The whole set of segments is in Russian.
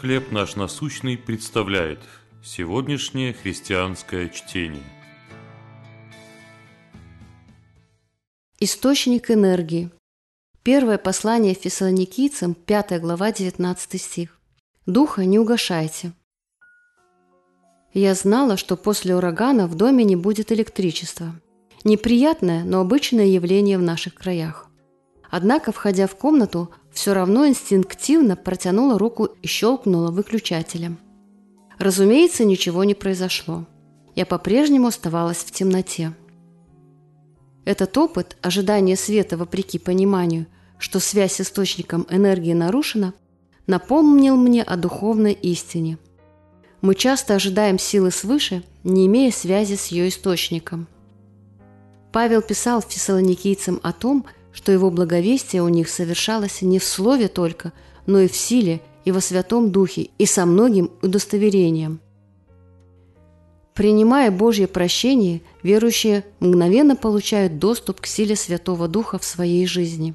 «Хлеб наш насущный» представляет сегодняшнее христианское чтение. Источник энергии. Первое послание фессалоникийцам, 5 глава, 19 стих. «Духа не угашайте». Я знала, что после урагана в доме не будет электричества. Неприятное, но обычное явление в наших краях. Однако, входя в комнату, все равно инстинктивно протянула руку и щелкнула выключателем. Разумеется, ничего не произошло. Я по-прежнему оставалась в темноте. Этот опыт, ожидания света вопреки пониманию, что связь с источником энергии нарушена, напомнил мне о духовной истине. Мы часто ожидаем силы свыше, не имея связи с ее источником. Павел писал фессалоникийцам о том, что его благовестие у них совершалось не в слове только, но и в силе, и во Святом Духе, и со многим удостоверением. Принимая Божье прощение, верующие мгновенно получают доступ к силе Святого Духа в своей жизни.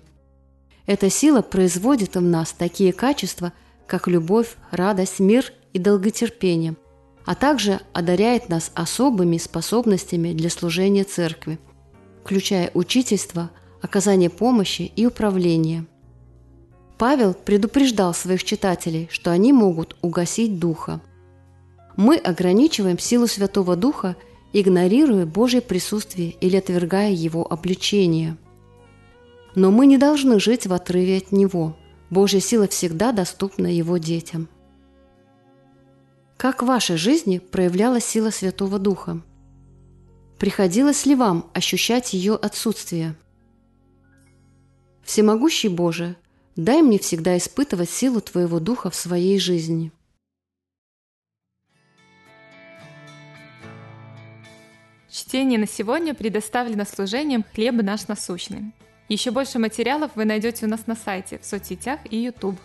Эта сила производит в нас такие качества, как любовь, радость, мир и долготерпение, а также одаряет нас особыми способностями для служения Церкви, включая учительство, оказание помощи и управление. Павел предупреждал своих читателей, что они могут угасить Духа. Мы ограничиваем силу Святого Духа, игнорируя Божье присутствие или отвергая Его обличение. Но мы не должны жить в отрыве от Него. Божья сила всегда доступна Его детям. Как в вашей жизни проявлялась сила Святого Духа? Приходилось ли вам ощущать ее отсутствие – Всемогущий Боже, дай мне всегда испытывать силу Твоего Духа в своей жизни. Чтение на сегодня предоставлено служением «Хлеб наш насущный». Еще больше материалов вы найдете у нас на сайте, в соцсетях и YouTube.